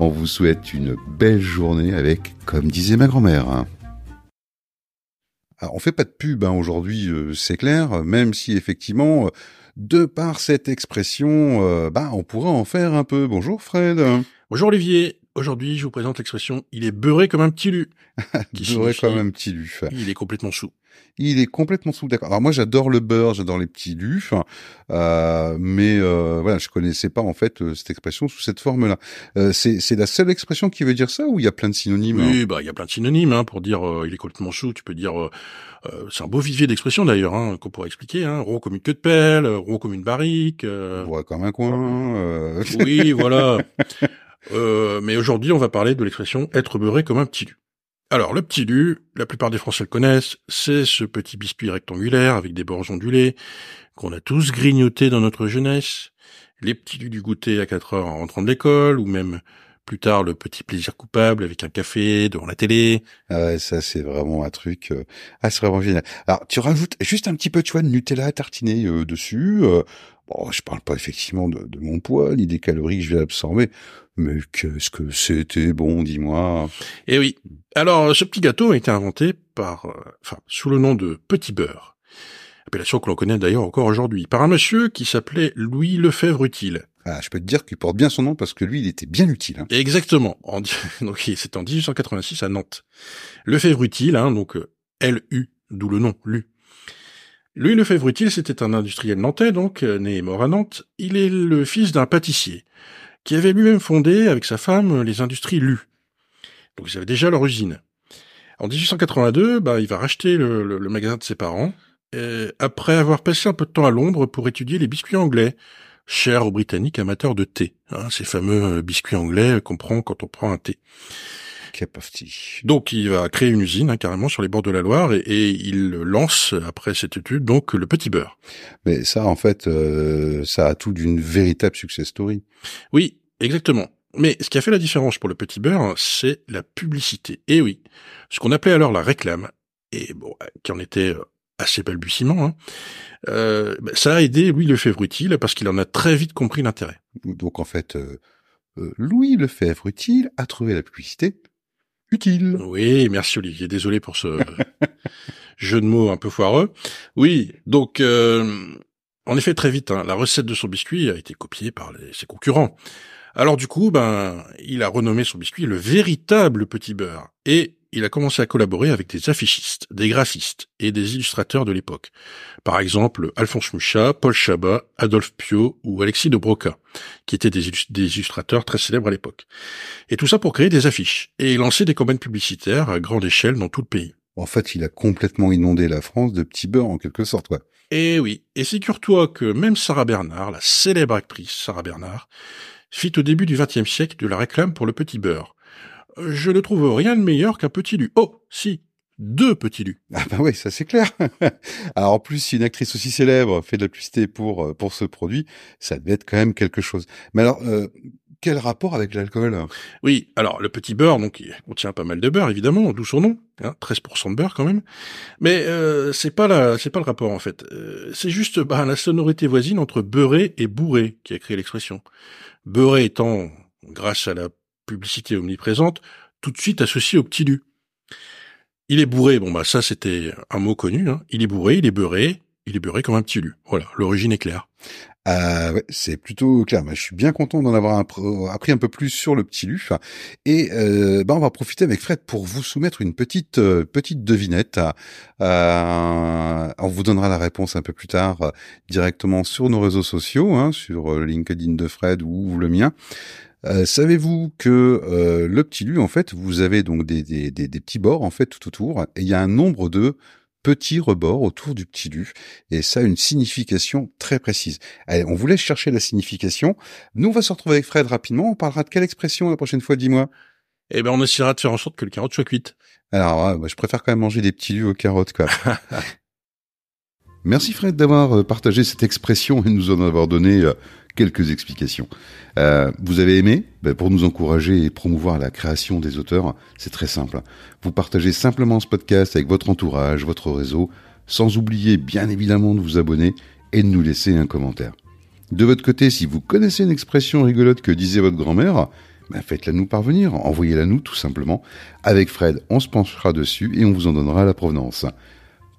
On vous souhaite une belle journée avec, comme disait ma grand-mère. Hein. Alors, on fait pas de pub hein, aujourd'hui, euh, c'est clair, même si effectivement, de par cette expression, euh, bah, on pourrait en faire un peu. Bonjour Fred. Bonjour Olivier. Aujourd'hui, je vous présente l'expression « il est beurré comme un petit lu ». beurré comme un petit lu. Il est complètement sous. Il est complètement sous. D'accord. Alors moi, j'adore le beurre, j'adore les petits lus, euh, mais euh, voilà, je connaissais pas en fait euh, cette expression sous cette forme-là. Euh, c'est c'est la seule expression qui veut dire ça ou il y a plein de synonymes Oui, hein bah il y a plein de synonymes hein, pour dire il est complètement sous. Tu peux dire c'est un beau vivier d'expressions d'ailleurs hein, qu'on pourrait expliquer. Hein, rond comme une queue de pelle, rond comme une barrique. Euh... comme un coin. oui, voilà. mais aujourd'hui, on va parler de l'expression être beurré comme un petit lu. Alors, le petit lu, la plupart des Français le connaissent, c'est ce petit biscuit rectangulaire avec des bords ondulés qu'on a tous grignoté dans notre jeunesse, les petits lus du goûter à 4 heures en rentrant de l'école, ou même plus tard le petit plaisir coupable avec un café devant la télé. Ah ouais, ça c'est vraiment un truc. Euh... Ah, c'est vraiment génial. Alors, tu rajoutes juste un petit peu, tu vois, de Nutella tartiné euh, dessus. Euh... Bon, je parle pas effectivement de, de mon poids ni des calories que je vais absorber, mais qu'est-ce que c'était bon, dis-moi. Eh oui. Alors, ce petit gâteau a été inventé par, euh, enfin, sous le nom de petit beurre. Appellation que l'on connaît d'ailleurs encore aujourd'hui, par un monsieur qui s'appelait Louis Lefebvre Utile. Ah, je peux te dire qu'il porte bien son nom parce que lui, il était bien utile. Hein. Exactement. En, donc, c'était en 1886 à Nantes. Lefebvre Utile, hein, donc euh, L-U, d'où le nom, Lu. Louis Lefebvre Utile, c'était un industriel nantais, donc, euh, né et mort à Nantes. Il est le fils d'un pâtissier qui avait lui-même fondé avec sa femme les industries Lu. Donc ils avaient déjà leur usine. En 1882, bah, il va racheter le, le, magasin de ses parents, après avoir passé un peu de temps à Londres pour étudier les biscuits anglais, chers aux Britanniques amateurs de thé, hein, ces fameux euh, biscuits anglais qu'on prend quand on prend un thé. Donc il va créer une usine hein, carrément sur les bords de la Loire et, et, il lance après cette étude donc le petit beurre. Mais ça en fait euh, ça a tout d'une véritable success story. Oui, exactement. Mais ce qui a fait la différence pour le petit beurre, c'est la publicité. Et oui, ce qu'on appelait alors la réclame, et bon, qui en était euh, assez balbutiement, hein, euh, bah, ça a aidé Louis Lefebvre Utile parce qu'il en a très vite compris l'intérêt. Donc en fait, euh, euh Louis Lefebvre Utile a trouvé la publicité utile. Oui, merci Olivier. Désolé pour ce jeu de mots un peu foireux. Oui, donc euh, en effet très vite, hein, la recette de son biscuit a été copiée par les, ses concurrents. Alors du coup, ben, il a renommé son biscuit le véritable petit beurre et il a commencé à collaborer avec des affichistes, des graphistes et des illustrateurs de l'époque. Par exemple, Alphonse Mucha, Paul Chabat, Adolphe Pio ou Alexis de Broca, qui étaient des, illustrateurs très célèbres à l'époque. Et tout ça pour créer des affiches et lancer des campagnes publicitaires à grande échelle dans tout le pays. En fait, il a complètement inondé la France de petits beurres en quelque sorte, quoi. Et oui, et figure-toi que même Sarah Bernard, la célèbre actrice Sarah Bernard, fit au début du XXe siècle de la réclame pour le petit beurre je ne trouve rien de meilleur qu'un petit lu. Oh, si, deux petits lus. Ah bah oui, ça c'est clair. Alors en plus, si une actrice aussi célèbre fait de la publicité pour euh, pour ce produit, ça devait être quand même quelque chose. Mais alors, euh, quel rapport avec l'alcool? Oui, alors le petit beurre, donc il contient pas mal de beurre évidemment, d'où son nom, hein, 13% de beurre quand même. Mais euh, c'est pas la, c'est pas le rapport en fait. Euh, c'est juste bah, la sonorité voisine entre beurré et bourré qui a créé l'expression. Beurré étant, grâce à la publicité omniprésente, tout de suite associé au petit lu. Il est bourré, bon bah ça c'était un mot connu, hein. il est bourré, il est beurré, il est beurré comme un petit lu. Voilà, l'origine est claire. Euh, ouais, c'est plutôt clair. je suis bien content d'en avoir appris un peu plus sur le petit lu. Et euh, bah, on va profiter avec Fred pour vous soumettre une petite euh, petite devinette. Euh, on vous donnera la réponse un peu plus tard euh, directement sur nos réseaux sociaux, hein, sur LinkedIn de Fred ou le mien. Savez-vous que le petit lu, en fait, vous avez donc des, des, des, des petits bords en fait tout autour, et il y a un nombre de petit rebord autour du petit lu. Et ça a une signification très précise. Allez, on vous laisse chercher la signification. Nous, on va se retrouver avec Fred rapidement. On parlera de quelle expression la prochaine fois, dis-moi? Eh ben, on essaiera de faire en sorte que le carotte soit cuite. Alors, je préfère quand même manger des petits lus aux carottes, quoi. Merci Fred d'avoir euh, partagé cette expression et nous en avoir donné euh, quelques explications. Euh, vous avez aimé ben, Pour nous encourager et promouvoir la création des auteurs, c'est très simple. Vous partagez simplement ce podcast avec votre entourage, votre réseau, sans oublier bien évidemment de vous abonner et de nous laisser un commentaire. De votre côté, si vous connaissez une expression rigolote que disait votre grand-mère, ben faites-la nous parvenir, envoyez-la nous tout simplement. Avec Fred, on se penchera dessus et on vous en donnera la provenance.